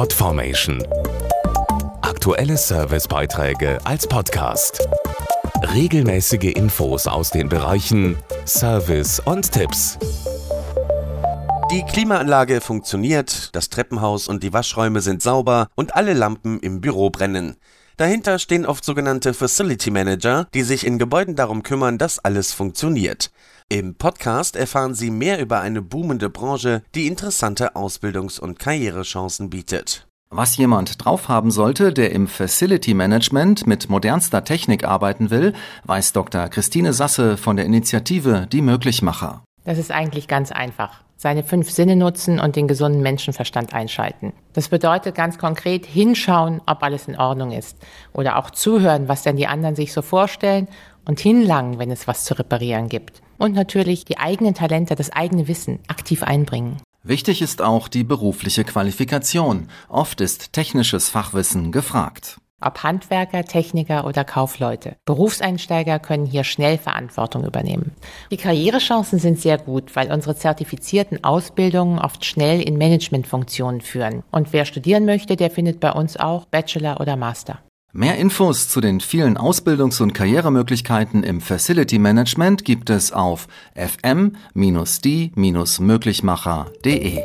Podformation. Aktuelle Servicebeiträge als Podcast. Regelmäßige Infos aus den Bereichen Service und Tipps. Die Klimaanlage funktioniert, das Treppenhaus und die Waschräume sind sauber und alle Lampen im Büro brennen. Dahinter stehen oft sogenannte Facility Manager, die sich in Gebäuden darum kümmern, dass alles funktioniert. Im Podcast erfahren Sie mehr über eine boomende Branche, die interessante Ausbildungs- und Karrierechancen bietet. Was jemand drauf haben sollte, der im Facility Management mit modernster Technik arbeiten will, weiß Dr. Christine Sasse von der Initiative Die Möglichmacher. Das ist eigentlich ganz einfach. Seine fünf Sinne nutzen und den gesunden Menschenverstand einschalten. Das bedeutet ganz konkret hinschauen, ob alles in Ordnung ist. Oder auch zuhören, was denn die anderen sich so vorstellen und hinlangen, wenn es was zu reparieren gibt. Und natürlich die eigenen Talente, das eigene Wissen aktiv einbringen. Wichtig ist auch die berufliche Qualifikation. Oft ist technisches Fachwissen gefragt. Ob Handwerker, Techniker oder Kaufleute. Berufseinsteiger können hier schnell Verantwortung übernehmen. Die Karrierechancen sind sehr gut, weil unsere zertifizierten Ausbildungen oft schnell in Managementfunktionen führen. Und wer studieren möchte, der findet bei uns auch Bachelor oder Master. Mehr Infos zu den vielen Ausbildungs- und Karrieremöglichkeiten im Facility Management gibt es auf fm-die-möglichmacher.de